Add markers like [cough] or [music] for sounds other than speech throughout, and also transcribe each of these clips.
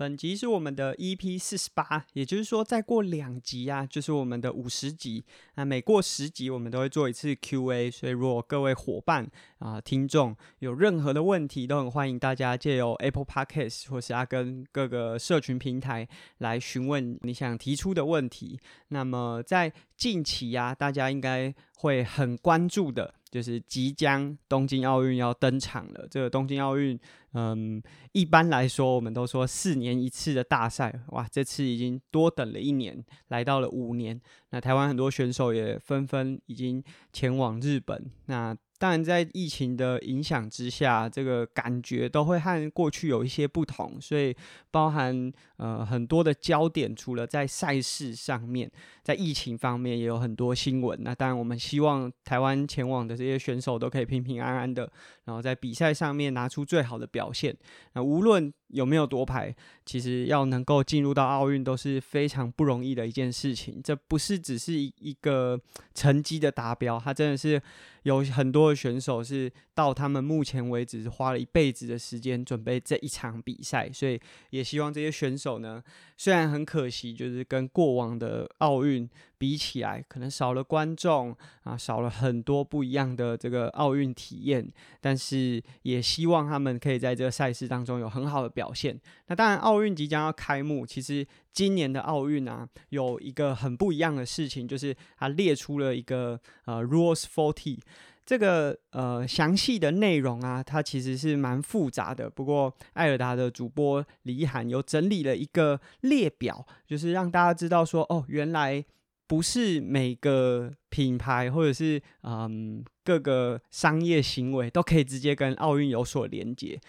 本集是我们的 EP 四十八，也就是说，再过两集啊，就是我们的五十集。那每过十集，我们都会做一次 Q&A。所以，如果各位伙伴啊、听众有任何的问题，都很欢迎大家借由 Apple Podcast 或是阿根各个社群平台来询问你想提出的问题。那么，在近期呀、啊，大家应该会很关注的。就是即将东京奥运要登场了。这个东京奥运，嗯，一般来说，我们都说四年一次的大赛，哇，这次已经多等了一年，来到了五年。那台湾很多选手也纷纷已经前往日本。那当然，在疫情的影响之下，这个感觉都会和过去有一些不同，所以包含呃很多的焦点，除了在赛事上面，在疫情方面也有很多新闻。那当然，我们希望台湾前往的这些选手都可以平平安安的，然后在比赛上面拿出最好的表现。那无论有没有夺牌，其实要能够进入到奥运都是非常不容易的一件事情。这不是只是一个成绩的达标，它真的是有很多的选手是到他们目前为止是花了一辈子的时间准备这一场比赛，所以也希望这些选手呢，虽然很可惜，就是跟过往的奥运比起来，可能少了观众啊，少了很多不一样的这个奥运体验，但是也希望他们可以在这个赛事当中有很好的表现。那当然，奥运即将要开幕。其实今年的奥运啊，有一个很不一样的事情，就是它列出了一个呃 Rules Forty 这个呃详细的内容啊，它其实是蛮复杂的。不过艾尔达的主播李涵有整理了一个列表，就是让大家知道说，哦，原来不是每个品牌或者是嗯各个商业行为都可以直接跟奥运有所连接。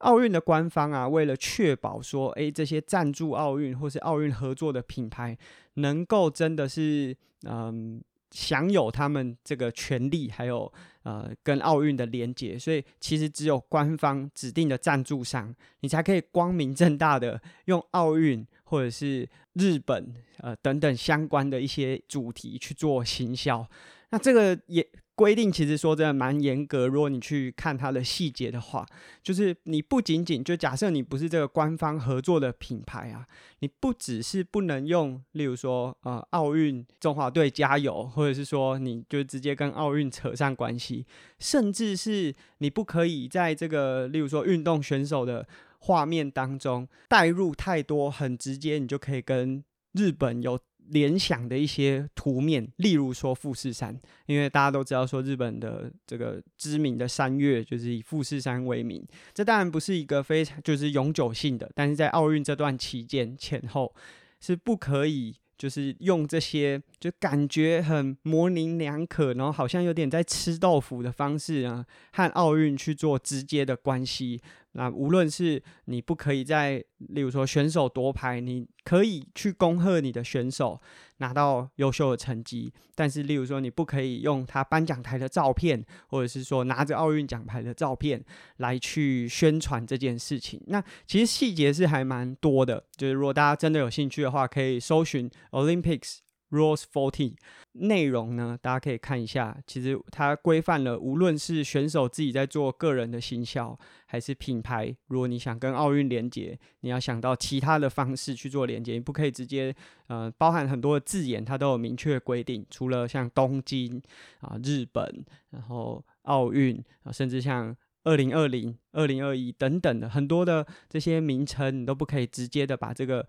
奥运的官方啊，为了确保说，诶，这些赞助奥运或是奥运合作的品牌能够真的是，嗯，享有他们这个权利，还有呃跟奥运的连接，所以其实只有官方指定的赞助商，你才可以光明正大的用奥运或者是日本呃等等相关的一些主题去做行销。那这个也。规定其实说真的蛮严格，如果你去看它的细节的话，就是你不仅仅就假设你不是这个官方合作的品牌啊，你不只是不能用，例如说呃奥运中华队加油，或者是说你就直接跟奥运扯上关系，甚至是你不可以在这个例如说运动选手的画面当中带入太多很直接，你就可以跟日本有。联想的一些图面，例如说富士山，因为大家都知道说日本的这个知名的山岳就是以富士山为名，这当然不是一个非常就是永久性的，但是在奥运这段期间前后是不可以就是用这些就感觉很模棱两可，然后好像有点在吃豆腐的方式啊，和奥运去做直接的关系。那无论是你不可以在，例如说选手夺牌，你可以去恭贺你的选手拿到优秀的成绩，但是例如说你不可以用他颁奖台的照片，或者是说拿着奥运奖牌的照片来去宣传这件事情。那其实细节是还蛮多的，就是如果大家真的有兴趣的话，可以搜寻 Olympics。Rules Forty 内容呢，大家可以看一下。其实它规范了，无论是选手自己在做个人的行销，还是品牌，如果你想跟奥运连接，你要想到其他的方式去做连接，你不可以直接呃，包含很多的字眼，它都有明确规定。除了像东京啊、日本，然后奥运，甚至像二零二零、二零二一等等的很多的这些名称，你都不可以直接的把这个。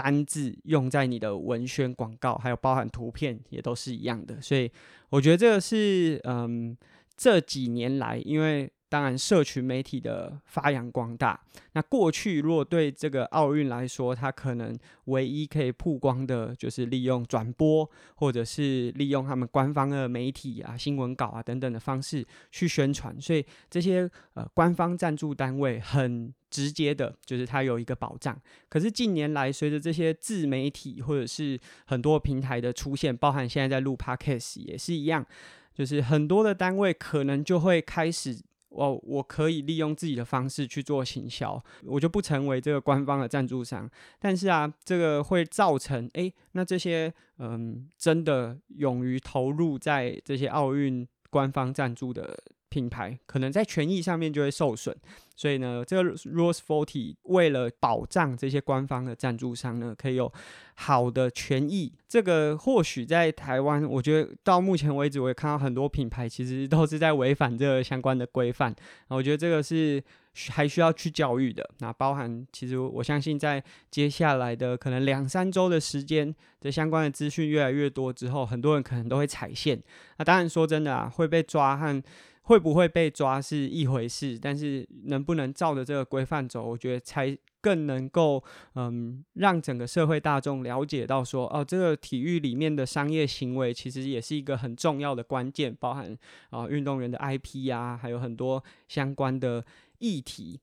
单字用在你的文宣广告，还有包含图片，也都是一样的。所以我觉得这个是，嗯，这几年来，因为。当然，社群媒体的发扬光大。那过去如果对这个奥运来说，它可能唯一可以曝光的，就是利用转播，或者是利用他们官方的媒体啊、新闻稿啊等等的方式去宣传。所以这些呃官方赞助单位很直接的，就是它有一个保障。可是近年来，随着这些自媒体或者是很多平台的出现，包含现在在录 Podcast 也是一样，就是很多的单位可能就会开始。我我可以利用自己的方式去做行销，我就不成为这个官方的赞助商。但是啊，这个会造成诶，那这些嗯，真的勇于投入在这些奥运官方赞助的品牌可能在权益上面就会受损。所以呢，这个 Rules Forty 为了保障这些官方的赞助商呢，可以有好的权益，这个或许在台湾，我觉得到目前为止，我也看到很多品牌其实都是在违反这个相关的规范。我觉得这个是还需要去教育的。那包含其实我相信，在接下来的可能两三周的时间，这相关的资讯越来越多之后，很多人可能都会踩线。那当然说真的啊，会被抓和。会不会被抓是一回事，但是能不能照着这个规范走，我觉得才更能够嗯让整个社会大众了解到说哦，这个体育里面的商业行为其实也是一个很重要的关键，包含啊运动员的 IP 啊，还有很多相关的议题。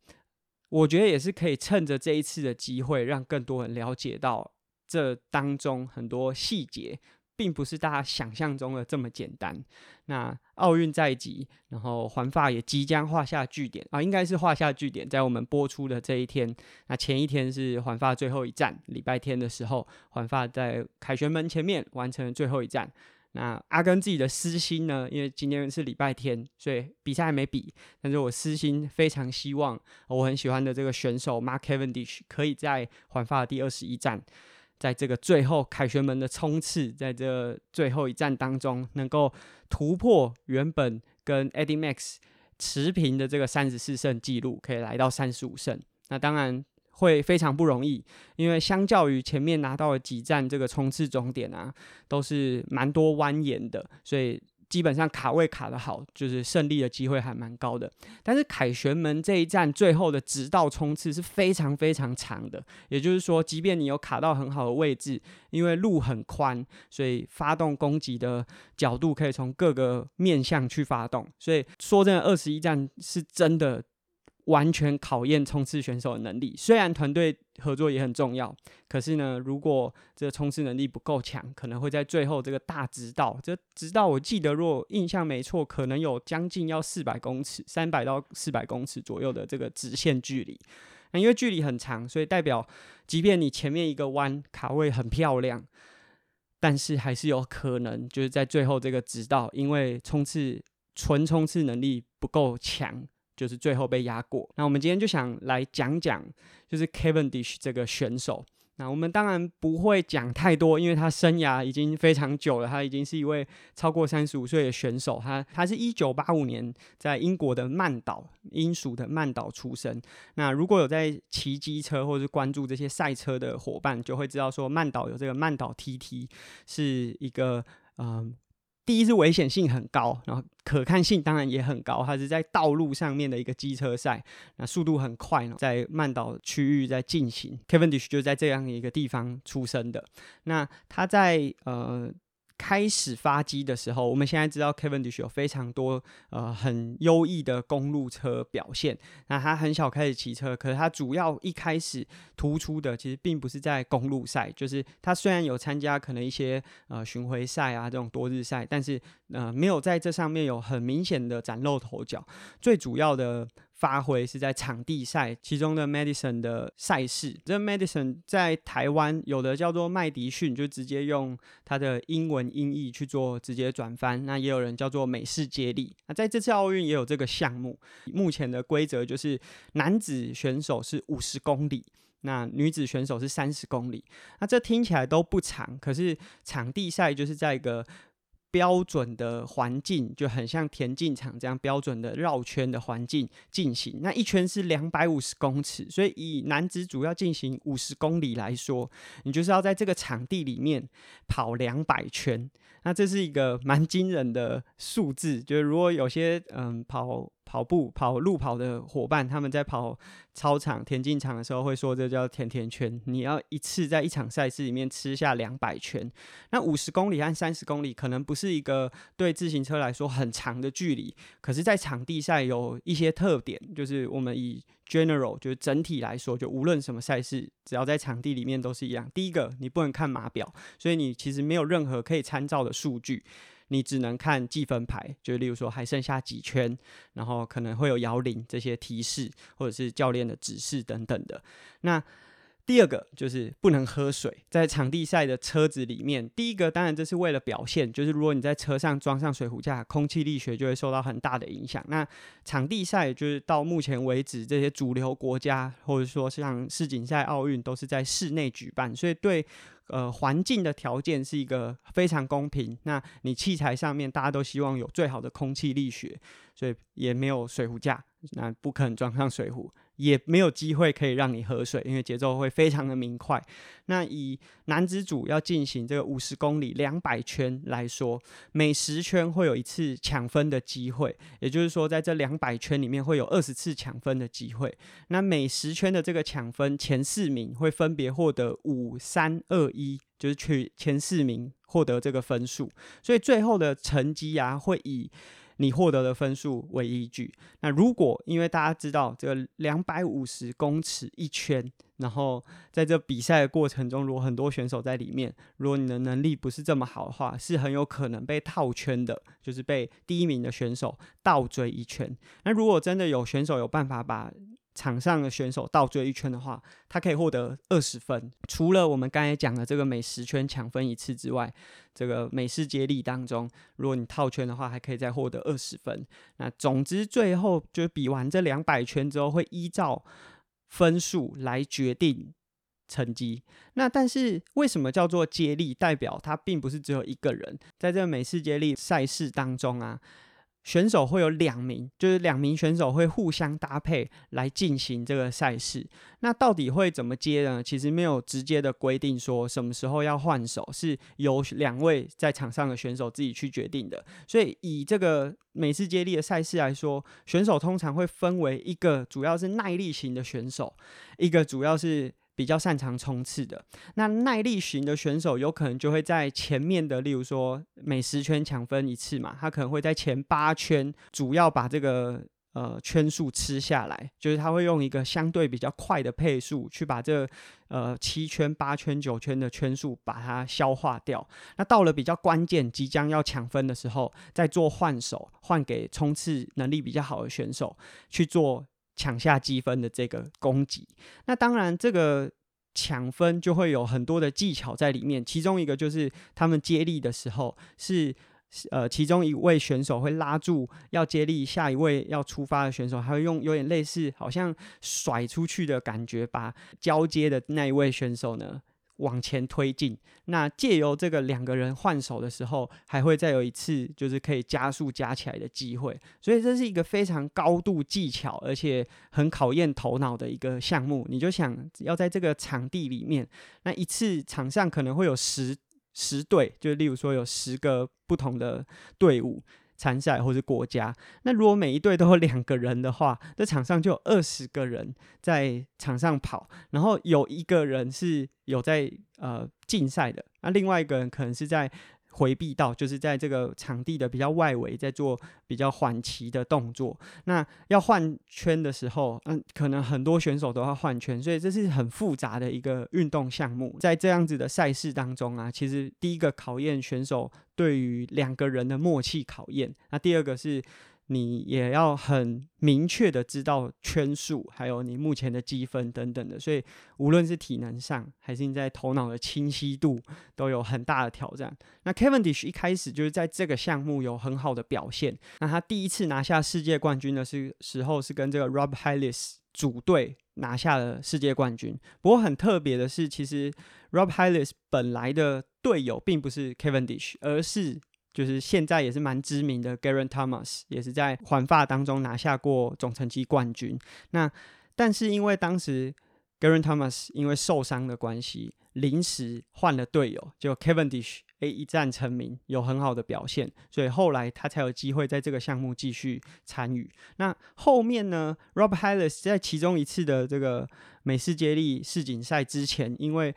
我觉得也是可以趁着这一次的机会，让更多人了解到这当中很多细节。并不是大家想象中的这么简单。那奥运在即，然后环法也即将画下句点啊，应该是画下句点，在我们播出的这一天。那前一天是环法最后一站，礼拜天的时候，环法在凯旋门前面完成了最后一站。那阿根自己的私心呢，因为今天是礼拜天，所以比赛还没比，但是我私心非常希望我很喜欢的这个选手 Mark Cavendish 可以在环法的第二十一站。在这个最后凯旋门的冲刺，在这最后一战当中，能够突破原本跟 Eddie Max 持平的这个三十四胜记录，可以来到三十五胜。那当然会非常不容易，因为相较于前面拿到了几站这个冲刺终点啊，都是蛮多蜿蜒的，所以。基本上卡位卡得好，就是胜利的机会还蛮高的。但是凯旋门这一站最后的直道冲刺是非常非常长的，也就是说，即便你有卡到很好的位置，因为路很宽，所以发动攻击的角度可以从各个面向去发动。所以说真的，二十一站是真的。完全考验冲刺选手的能力，虽然团队合作也很重要，可是呢，如果这个冲刺能力不够强，可能会在最后这个大直道，这直道我记得，如果印象没错，可能有将近要四百公尺，三百到四百公尺左右的这个直线距离。那因为距离很长，所以代表，即便你前面一个弯卡位很漂亮，但是还是有可能就是在最后这个直道，因为冲刺纯冲刺能力不够强。就是最后被压过。那我们今天就想来讲讲，就是 Cavendish 这个选手。那我们当然不会讲太多，因为他生涯已经非常久了，他已经是一位超过三十五岁的选手。他他是一九八五年在英国的曼岛，英属的曼岛出生。那如果有在骑机车或是关注这些赛车的伙伴，就会知道说曼岛有这个曼岛 TT 是一个嗯。第一是危险性很高，然后可看性当然也很高。它是在道路上面的一个机车赛，那速度很快呢，在曼岛区域在进行。Kevin Dish 就在这样一个地方出生的。那他在呃。开始发迹的时候，我们现在知道 kevin dish 有非常多呃很优异的公路车表现。那他很小开始骑车，可是他主要一开始突出的其实并不是在公路赛，就是他虽然有参加可能一些呃巡回赛啊这种多日赛，但是呃没有在这上面有很明显的崭露头角。最主要的。发挥是在场地赛，其中的 Madison 的赛事。这 Madison 在台湾有的叫做麦迪逊，就直接用它的英文音译去做直接转翻。那也有人叫做美式接力。那在这次奥运也有这个项目。目前的规则就是男子选手是五十公里，那女子选手是三十公里。那这听起来都不长，可是场地赛就是在一个。标准的环境就很像田径场这样标准的绕圈的环境进行，那一圈是两百五十公尺，所以以男子主要进行五十公里来说，你就是要在这个场地里面跑两百圈，那这是一个蛮惊人的数字。就是如果有些嗯跑。跑步跑路跑的伙伴，他们在跑操场、田径场的时候会说，这叫甜甜圈。你要一次在一场赛事里面吃下两百圈。那五十公里和三十公里可能不是一个对自行车来说很长的距离，可是，在场地赛有一些特点，就是我们以 general 就是整体来说，就无论什么赛事，只要在场地里面都是一样。第一个，你不能看码表，所以你其实没有任何可以参照的数据。你只能看计分牌，就例如说还剩下几圈，然后可能会有摇铃这些提示，或者是教练的指示等等的。那第二个就是不能喝水，在场地赛的车子里面，第一个当然这是为了表现，就是如果你在车上装上水壶架，空气力学就会受到很大的影响。那场地赛就是到目前为止，这些主流国家或者说像世锦赛、奥运都是在室内举办，所以对呃环境的条件是一个非常公平。那你器材上面大家都希望有最好的空气力学，所以也没有水壶架，那不可能装上水壶。也没有机会可以让你喝水，因为节奏会非常的明快。那以男子组要进行这个五十公里两百圈来说，每十圈会有一次抢分的机会，也就是说，在这两百圈里面会有二十次抢分的机会。那每十圈的这个抢分，前四名会分别获得五三二一，就是去前四名获得这个分数，所以最后的成绩啊会以。你获得的分数为依据。那如果因为大家知道这个两百五十公尺一圈，然后在这比赛的过程中，如果很多选手在里面，如果你的能力不是这么好的话，是很有可能被套圈的，就是被第一名的选手倒追一圈。那如果真的有选手有办法把场上的选手倒追一圈的话，他可以获得二十分。除了我们刚才讲的这个每十圈抢分一次之外，这个美式接力当中，如果你套圈的话，还可以再获得二十分。那总之最后就比完这两百圈之后，会依照分数来决定成绩。那但是为什么叫做接力？代表它并不是只有一个人在这个美式接力赛事当中啊。选手会有两名，就是两名选手会互相搭配来进行这个赛事。那到底会怎么接呢？其实没有直接的规定说什么时候要换手，是由两位在场上的选手自己去决定的。所以以这个每次接力的赛事来说，选手通常会分为一个主要是耐力型的选手，一个主要是。比较擅长冲刺的，那耐力型的选手有可能就会在前面的，例如说每十圈抢分一次嘛，他可能会在前八圈主要把这个呃圈数吃下来，就是他会用一个相对比较快的配速去把这呃七圈、八圈、九圈的圈数把它消化掉。那到了比较关键、即将要抢分的时候，再做换手，换给冲刺能力比较好的选手去做。抢下积分的这个攻击，那当然这个抢分就会有很多的技巧在里面。其中一个就是他们接力的时候是，呃，其中一位选手会拉住要接力下一位要出发的选手，还会用有点类似好像甩出去的感觉，把交接的那一位选手呢，往前推进，那借由这个两个人换手的时候，还会再有一次就是可以加速加起来的机会，所以这是一个非常高度技巧，而且很考验头脑的一个项目。你就想要在这个场地里面，那一次场上可能会有十十队，就例如说有十个不同的队伍。参赛或是国家，那如果每一队都有两个人的话，这场上就有二十个人在场上跑，然后有一个人是有在呃竞赛的，那另外一个人可能是在。回避到就是在这个场地的比较外围，在做比较缓骑的动作。那要换圈的时候，嗯，可能很多选手都要换圈，所以这是很复杂的一个运动项目。在这样子的赛事当中啊，其实第一个考验选手对于两个人的默契考验，那第二个是。你也要很明确的知道圈数，还有你目前的积分等等的，所以无论是体能上，还是你在头脑的清晰度，都有很大的挑战。那 Cavendish 一开始就是在这个项目有很好的表现。那他第一次拿下世界冠军的是时候，是跟这个 Rob Heiles 组队拿下了世界冠军。不过很特别的是，其实 Rob Heiles 本来的队友并不是 Cavendish，而是。就是现在也是蛮知名的 Garen Thomas，也是在环法当中拿下过总成绩冠军。那但是因为当时 Garen Thomas 因为受伤的关系，临时换了队友，就 Kevin Dish。诶，一战成名，有很好的表现，所以后来他才有机会在这个项目继续参与。那后面呢，Rob Heiles 在其中一次的这个美式接力世锦赛之前，因为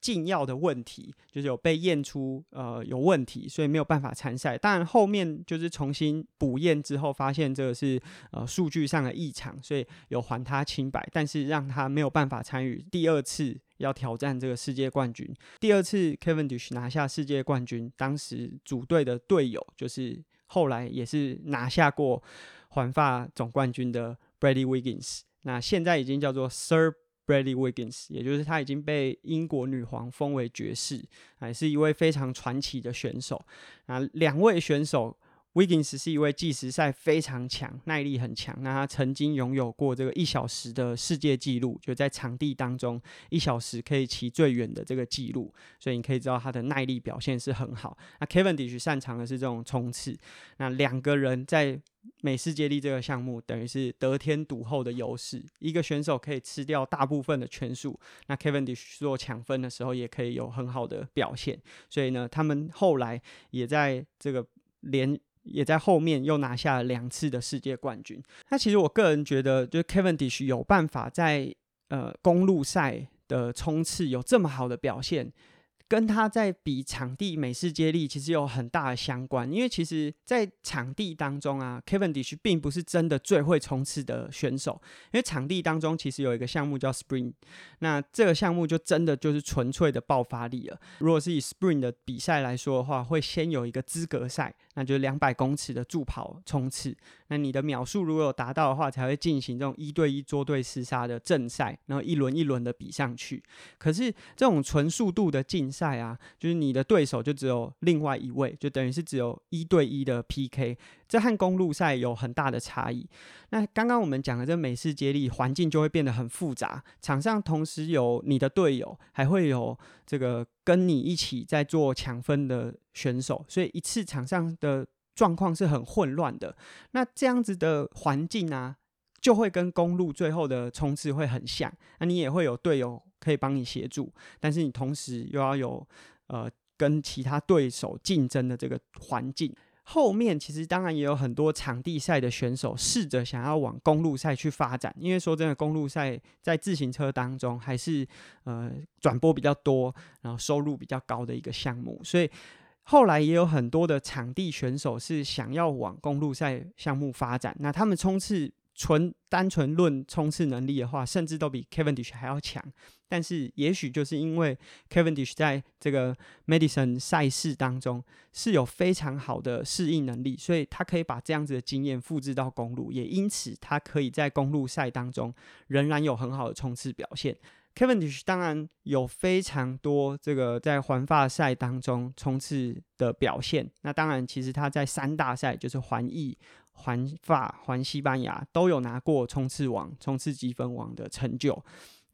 禁药的问题，就是有被验出呃有问题，所以没有办法参赛。但后面就是重新补验之后，发现这个是呃数据上的异常，所以有还他清白，但是让他没有办法参与第二次。要挑战这个世界冠军，第二次 Cavendish 拿下世界冠军，当时组队的队友就是后来也是拿下过环法总冠军的 Brady Wiggins，那现在已经叫做 Sir Bradley Wiggins，也就是他已经被英国女皇封为爵士，还是一位非常传奇的选手。啊，两位选手。Wiggins 是一位计时赛非常强、耐力很强。那他曾经拥有过这个一小时的世界纪录，就在场地当中一小时可以骑最远的这个纪录。所以你可以知道他的耐力表现是很好。那 Cavendish 擅长的是这种冲刺。那两个人在美式接力这个项目，等于是得天独厚的优势。一个选手可以吃掉大部分的圈数，那 Cavendish 做抢分的时候也可以有很好的表现。所以呢，他们后来也在这个连。也在后面又拿下了两次的世界冠军。那其实我个人觉得，就是 Cavendish 有办法在呃公路赛的冲刺有这么好的表现。跟他在比场地美式接力其实有很大的相关，因为其实，在场地当中啊，Cavendish 并不是真的最会冲刺的选手，因为场地当中其实有一个项目叫 Spring，那这个项目就真的就是纯粹的爆发力了。如果是以 Spring 的比赛来说的话，会先有一个资格赛，那就是两百公尺的助跑冲刺。那你的秒数如果有达到的话，才会进行这种一对一捉对厮杀的正赛，然后一轮一轮的比上去。可是这种纯速度的竞赛啊，就是你的对手就只有另外一位，就等于是只有一对一的 PK，这和公路赛有很大的差异。那刚刚我们讲的这美式接力环境就会变得很复杂，场上同时有你的队友，还会有这个跟你一起在做抢分的选手，所以一次场上的。状况是很混乱的，那这样子的环境啊，就会跟公路最后的冲刺会很像。那你也会有队友可以帮你协助，但是你同时又要有呃跟其他对手竞争的这个环境。后面其实当然也有很多场地赛的选手试着想要往公路赛去发展，因为说真的，公路赛在自行车当中还是呃转播比较多，然后收入比较高的一个项目，所以。后来也有很多的场地选手是想要往公路赛项目发展，那他们冲刺纯单纯论冲刺能力的话，甚至都比 Cavendish 还要强。但是也许就是因为 Cavendish 在这个 Madison 赛事当中是有非常好的适应能力，所以他可以把这样子的经验复制到公路，也因此他可以在公路赛当中仍然有很好的冲刺表现。Cavendish 当然有非常多这个在环法赛当中冲刺的表现。那当然，其实他在三大赛，就是环意、环法、环西班牙，都有拿过冲刺王、冲刺积分王的成就。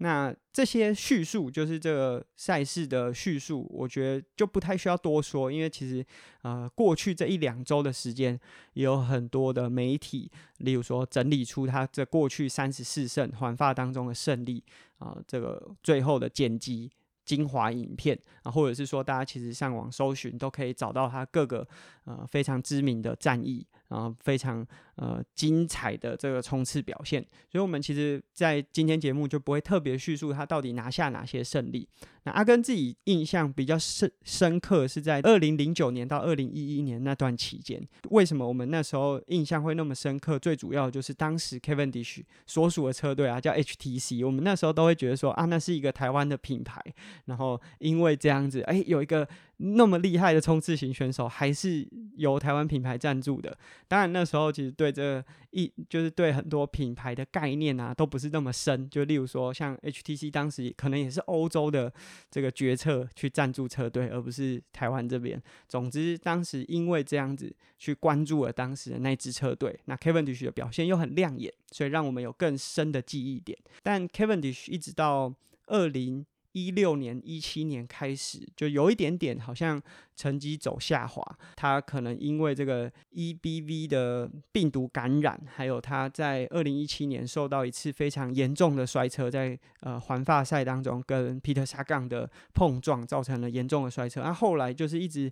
那这些叙述就是这个赛事的叙述，我觉得就不太需要多说，因为其实呃过去这一两周的时间，也有很多的媒体，例如说整理出他这过去三十四胜环法当中的胜利啊、呃，这个最后的剪辑精华影片啊，或者是说大家其实上网搜寻都可以找到他各个呃非常知名的战役。然后非常呃精彩的这个冲刺表现，所以我们其实，在今天节目就不会特别叙述他到底拿下哪些胜利。那阿根自己印象比较深深刻是在二零零九年到二零一一年那段期间。为什么我们那时候印象会那么深刻？最主要就是当时 Kevin Dish 所属的车队啊，叫 HTC，我们那时候都会觉得说啊，那是一个台湾的品牌。然后因为这样子，哎，有一个。那么厉害的冲刺型选手，还是由台湾品牌赞助的。当然那时候其实对这一就是对很多品牌的概念啊，都不是那么深。就例如说像 HTC 当时可能也是欧洲的这个决策去赞助车队，而不是台湾这边。总之当时因为这样子去关注了当时的那支车队，那 Kevin Dish 的表现又很亮眼，所以让我们有更深的记忆点。但 Kevin Dish 一直到二零。一六年、一七年开始，就有一点点好像成绩走下滑。他可能因为这个 EBV 的病毒感染，还有他在二零一七年受到一次非常严重的摔车，在呃环法赛当中跟 Peter Sagan 的碰撞，造成了严重的摔车。那、后来就是一直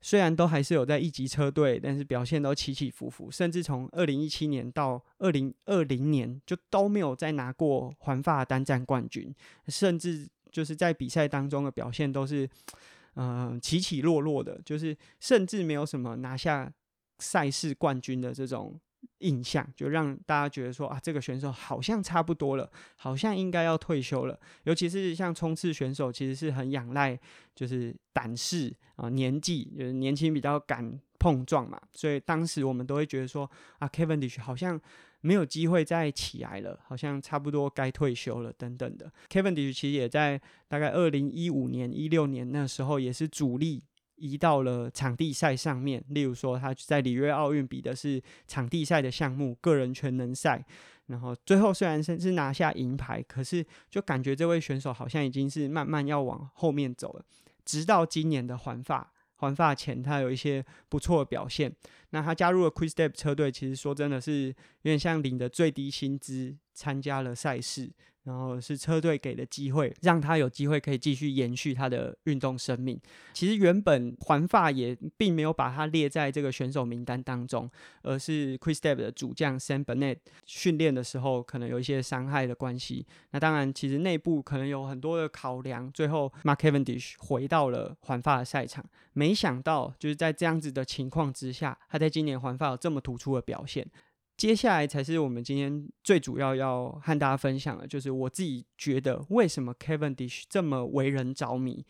虽然都还是有在一级车队，但是表现都起起伏伏，甚至从二零一七年到二零二零年就都没有再拿过环法单站冠军，甚至。就是在比赛当中的表现都是，嗯、呃，起起落落的，就是甚至没有什么拿下赛事冠军的这种印象，就让大家觉得说啊，这个选手好像差不多了，好像应该要退休了。尤其是像冲刺选手，其实是很仰赖就是胆识啊，年纪就是年轻比较敢碰撞嘛，所以当时我们都会觉得说啊，Kevin Dish 好像没有机会再起来了，好像差不多该退休了等等的。Cavendish 其实也在大概二零一五年、一六年那时候也是主力移到了场地赛上面，例如说他在里约奥运比的是场地赛的项目，个人全能赛。然后最后虽然是是拿下银牌，可是就感觉这位选手好像已经是慢慢要往后面走了。直到今年的环法，环法前他有一些不错的表现。那他加入了 Quick-Step 车队，其实说真的是有点像领的最低薪资参加了赛事。然后是车队给的机会，让他有机会可以继续延续他的运动生命。其实原本环法也并没有把他列在这个选手名单当中，而是 Quick-Step 的主将 Sam Bennett 训练的时候可能有一些伤害的关系。那当然，其实内部可能有很多的考量。最后，Mark Cavendish 回到了环法的赛场，没想到就是在这样子的情况之下，他在今年环法有这么突出的表现。接下来才是我们今天最主要要和大家分享的，就是我自己觉得为什么 Cavendish 这么为人着迷。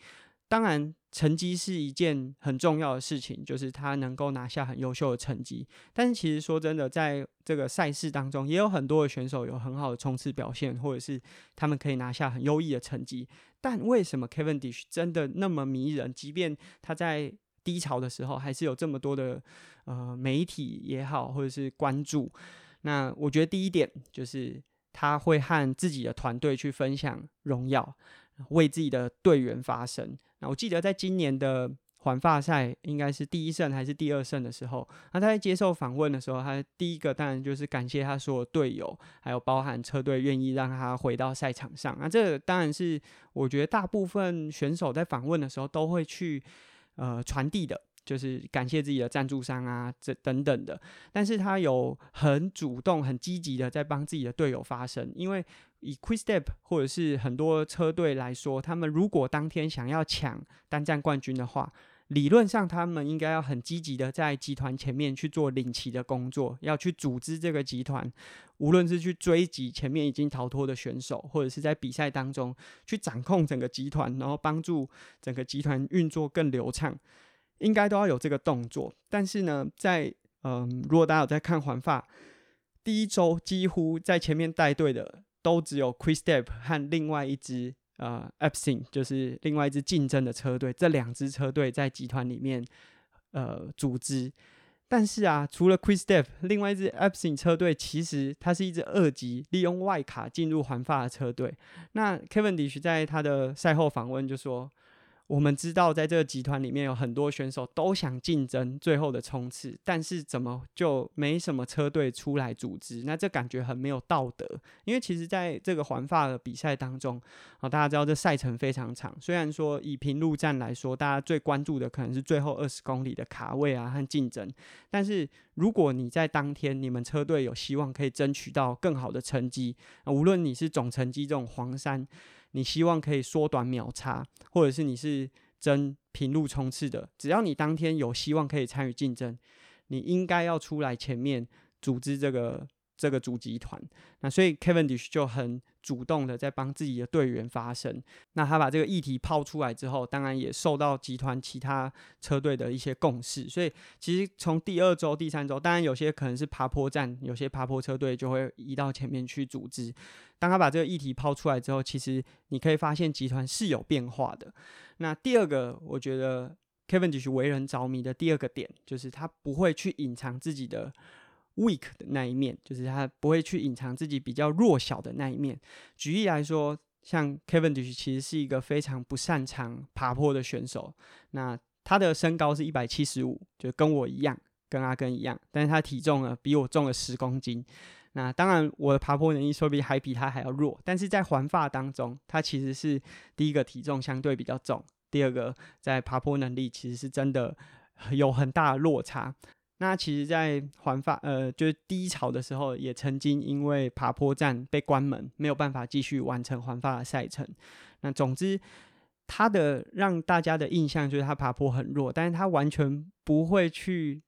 当然，成绩是一件很重要的事情，就是他能够拿下很优秀的成绩。但是，其实说真的，在这个赛事当中，也有很多的选手有很好的冲刺表现，或者是他们可以拿下很优异的成绩。但为什么 Cavendish 真的那么迷人？即便他在低潮的时候，还是有这么多的呃媒体也好，或者是关注。那我觉得第一点就是他会和自己的团队去分享荣耀，为自己的队员发声。那我记得在今年的环法赛，应该是第一胜还是第二胜的时候，那他在接受访问的时候，他第一个当然就是感谢他所有队友，还有包含车队愿意让他回到赛场上。那这当然是我觉得大部分选手在访问的时候都会去。呃，传递的就是感谢自己的赞助商啊，这等等的。但是他有很主动、很积极的在帮自己的队友发声。因为以 Quick-Step 或者是很多车队来说，他们如果当天想要抢单站冠军的话，理论上他们应该要很积极的在集团前面去做领骑的工作，要去组织这个集团，无论是去追击前面已经逃脱的选手，或者是在比赛当中去掌控整个集团，然后帮助整个集团运作更流畅，应该都要有这个动作。但是呢，在嗯、如果大家有在看环法第一周，几乎在前面带队的都只有 Quick-Step 和另外一支。呃 e p s i n 就是另外一支竞争的车队，这两支车队在集团里面呃组织。但是啊，除了 Chris Depp，另外一支 e p s i n 车队其实它是一支二级利用外卡进入环法的车队。那 Kevin d i s h 在他的赛后访问就说。我们知道，在这个集团里面有很多选手都想竞争最后的冲刺，但是怎么就没什么车队出来组织？那这感觉很没有道德。因为其实在这个环法的比赛当中，啊，大家知道这赛程非常长。虽然说以平路战来说，大家最关注的可能是最后二十公里的卡位啊和竞争，但是如果你在当天你们车队有希望可以争取到更好的成绩，无论你是总成绩这种黄山。你希望可以缩短秒差，或者是你是争平路冲刺的，只要你当天有希望可以参与竞争，你应该要出来前面组织这个这个主集团。那所以 Cavendish 就很主动的在帮自己的队员发声。那他把这个议题抛出来之后，当然也受到集团其他车队的一些共识。所以其实从第二周、第三周，当然有些可能是爬坡站，有些爬坡车队就会移到前面去组织。当他把这个议题抛出来之后，其实你可以发现集团是有变化的。那第二个，我觉得 kevin dish 为人着迷的第二个点，就是他不会去隐藏自己的 weak 的那一面，就是他不会去隐藏自己比较弱小的那一面。举例来说，像 Kevin Dish 其实是一个非常不擅长爬坡的选手。那他的身高是一百七十五，就跟我一样，跟阿根一样，但是他体重呢比我重了十公斤。那当然，我的爬坡能力说不定还比他还要弱，但是在环法当中，他其实是第一个体重相对比较重，第二个在爬坡能力其实是真的有很大的落差。那其实，在环法呃就是低潮的时候，也曾经因为爬坡站被关门，没有办法继续完成环法的赛程。那总之，他的让大家的印象就是他爬坡很弱，但是他完全不会去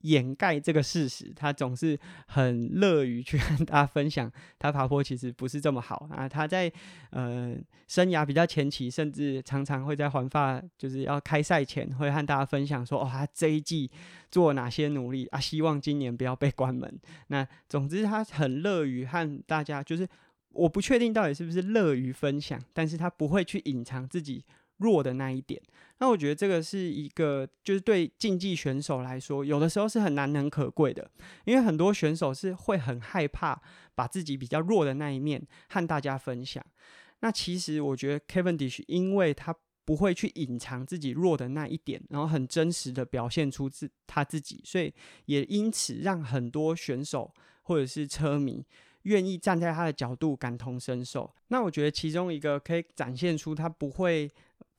掩盖这个事实，他总是很乐于去跟大家分享，他爬坡其实不是这么好啊。他在呃生涯比较前期，甚至常常会在环法就是要开赛前，会和大家分享说，哦，他这一季做哪些努力啊，希望今年不要被关门。那总之，他很乐于和大家，就是我不确定到底是不是乐于分享，但是他不会去隐藏自己。弱的那一点，那我觉得这个是一个，就是对竞技选手来说，有的时候是很难能可贵的，因为很多选手是会很害怕把自己比较弱的那一面和大家分享。那其实我觉得 Cavendish，因为他不会去隐藏自己弱的那一点，然后很真实的表现出自他自己，所以也因此让很多选手或者是车迷。愿意站在他的角度感同身受，那我觉得其中一个可以展现出他不会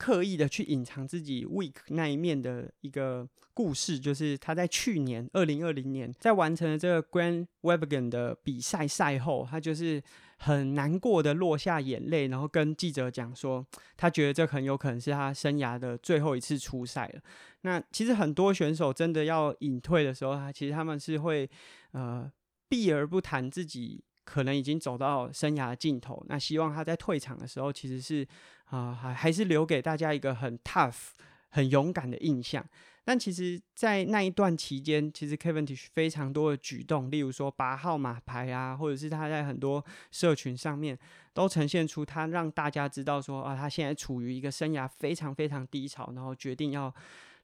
刻意的去隐藏自己 weak 那一面的一个故事，就是他在去年二零二零年在完成了这个 Grand Wabagon 的比赛赛后，他就是很难过的落下眼泪，然后跟记者讲说，他觉得这很有可能是他生涯的最后一次出赛了。那其实很多选手真的要隐退的时候，他其实他们是会呃避而不谈自己。可能已经走到生涯的尽头，那希望他在退场的时候，其实是啊，还、还是留给大家一个很 tough、很勇敢的印象。但其实，在那一段期间，其实 Kevin 非常多的举动，例如说拔号码牌啊，或者是他在很多社群上面都呈现出他让大家知道说啊，他现在处于一个生涯非常非常低潮，然后决定要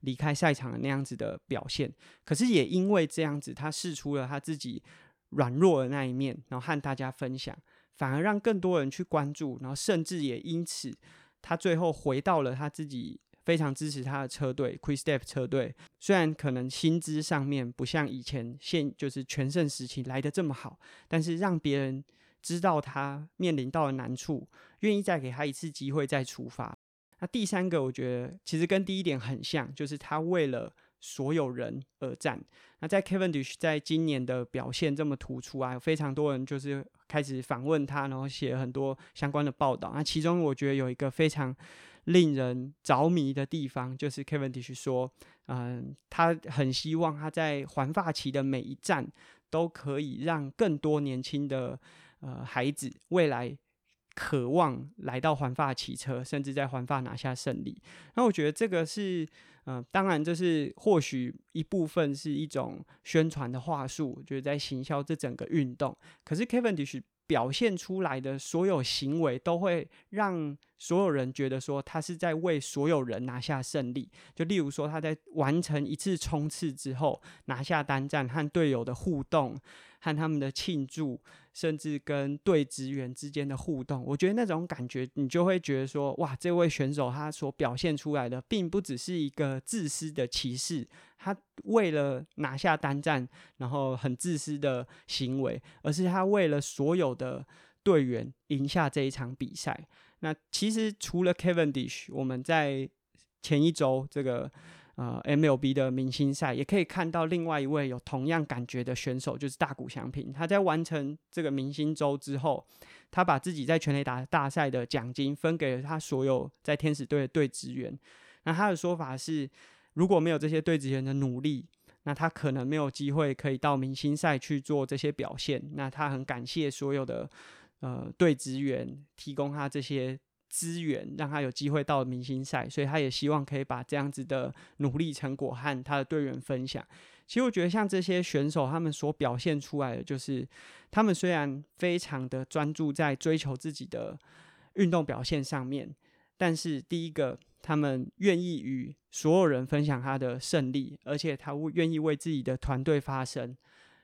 离开赛场的那样子的表现。可是也因为这样子，他试出了他自己。软弱的那一面，然后和大家分享，反而让更多人去关注，然后甚至也因此，他最后回到了他自己非常支持他的车队 Quick-Step 车队。虽然可能薪资上面不像以前现就是全盛时期来得这么好，但是让别人知道他面临到了难处，愿意再给他一次机会再出发。那第三个，我觉得其实跟第一点很像，就是他为了。所有人而战。那在 Kevin Dish 在今年的表现这么突出啊，有非常多人就是开始访问他，然后写很多相关的报道。那其中我觉得有一个非常令人着迷的地方，就是 Kevin Dish 说，嗯，他很希望他在环发期的每一站都可以让更多年轻的呃孩子未来渴望来到环法骑车，甚至在环法拿下胜利。那我觉得这个是。嗯、当然，这是或许一部分是一种宣传的话术，就是在行销这整个运动。可是 Cavendish 表现出来的所有行为，都会让所有人觉得说他是在为所有人拿下胜利。就例如说，他在完成一次冲刺之后，拿下单站和队友的互动。和他们的庆祝，甚至跟队职员之间的互动，我觉得那种感觉，你就会觉得说，哇，这位选手他所表现出来的，并不只是一个自私的骑士，他为了拿下单战，然后很自私的行为，而是他为了所有的队员赢下这一场比赛。那其实除了 Kevin Dish，我们在前一周这个。呃，MLB 的明星赛也可以看到另外一位有同样感觉的选手，就是大谷翔平。他在完成这个明星周之后，他把自己在全垒打大赛的奖金分给了他所有在天使队的队职员。那他的说法是，如果没有这些队职员的努力，那他可能没有机会可以到明星赛去做这些表现。那他很感谢所有的呃队职员提供他这些。资源让他有机会到明星赛，所以他也希望可以把这样子的努力成果和他的队员分享。其实我觉得像这些选手，他们所表现出来的，就是他们虽然非常的专注在追求自己的运动表现上面，但是第一个，他们愿意与所有人分享他的胜利，而且他愿意为自己的团队发声，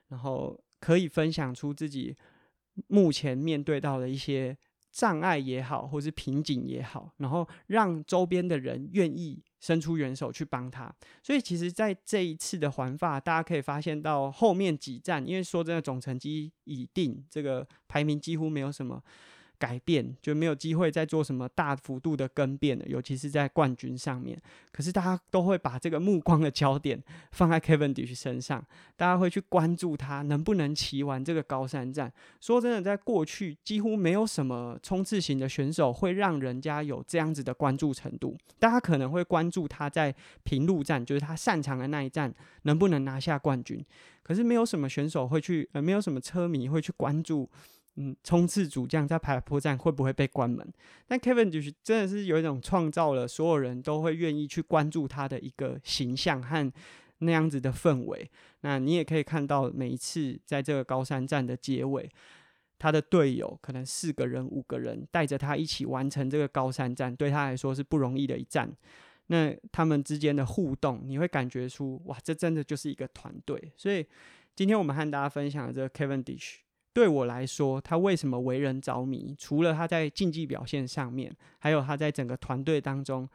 然后可以分享出自己目前面对到的一些。障碍也好，或是瓶颈也好，然后让周边的人愿意伸出援手去帮他。所以，其实，在这一次的环法，大家可以发现到后面几站，因为说真的，总成绩已定，这个排名几乎没有什么改变，就没有机会再做什么大幅度的更变了，尤其是在冠军上面。可是大家都会把这个目光的焦点 [laughs] 放在 Cavendish 身上，大家会去关注他能不能骑完这个高山站。说真的，在过去几乎没有什么冲刺型的选手会让人家有这样子的关注程度。大家可能会关注他在平路站，就是他擅长的那一站能不能拿下冠军。可是没有什么选手会去，呃，没有什么车迷会去关注。嗯，冲刺主将在爬坡站会不会被关门？但 Kevin 就是真的是有一种创造了所有人都会愿意去关注他的一个形象和那样子的氛围。那你也可以看到，每一次在这个高山站的结尾，他的队友可能四个人、五个人带着他一起完成这个高山站，对他来说是不容易的一站。那他们之间的互动，你会感觉出哇，这真的就是一个团队。所以今天我们和大家分享的这个 Cavendish。对我来说，他为什么为人着迷？除了他在竞技表现上面，还有他在整个团队当中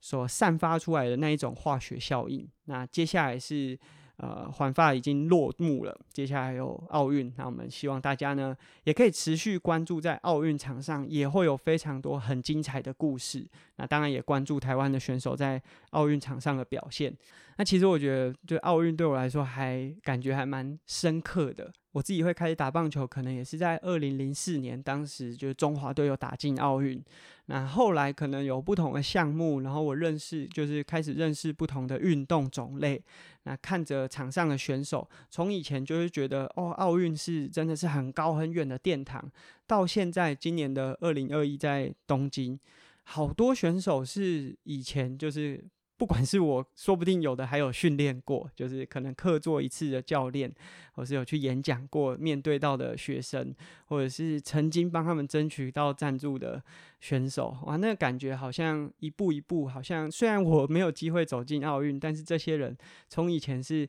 所散发出来的那一种化学效应。那接下来是。呃，环法已经落幕了，接下来有奥运，那我们希望大家呢也可以持续关注，在奥运场上也会有非常多很精彩的故事。那当然也关注台湾的选手在奥运场上的表现。那其实我觉得，对奥运对我来说还感觉还蛮深刻的。我自己会开始打棒球，可能也是在二零零四年，当时就是中华队有打进奥运。那后来可能有不同的项目，然后我认识，就是开始认识不同的运动种类。那看着场上的选手，从以前就是觉得哦，奥运是真的是很高很远的殿堂，到现在今年的二零二一在东京，好多选手是以前就是。不管是我，说不定有的还有训练过，就是可能客座一次的教练，或是有去演讲过，面对到的学生，或者是曾经帮他们争取到赞助的选手，哇，那个感觉好像一步一步，好像虽然我没有机会走进奥运，但是这些人从以前是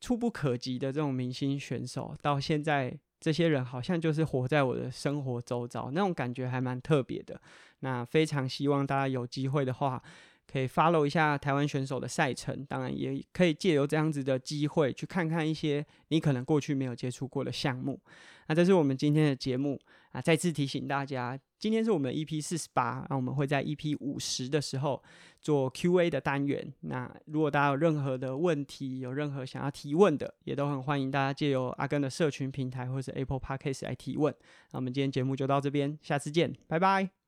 触不可及的这种明星选手，到现在这些人好像就是活在我的生活周遭，那种感觉还蛮特别的。那非常希望大家有机会的话。可以 follow 一下台湾选手的赛程，当然也可以借由这样子的机会去看看一些你可能过去没有接触过的项目。那这是我们今天的节目啊，再次提醒大家，今天是我们的 EP 四十八，那我们会在 EP 五十的时候做 QA 的单元。那如果大家有任何的问题，有任何想要提问的，也都很欢迎大家借由阿根的社群平台或是 Apple Podcast 来提问。那我们今天节目就到这边，下次见，拜拜。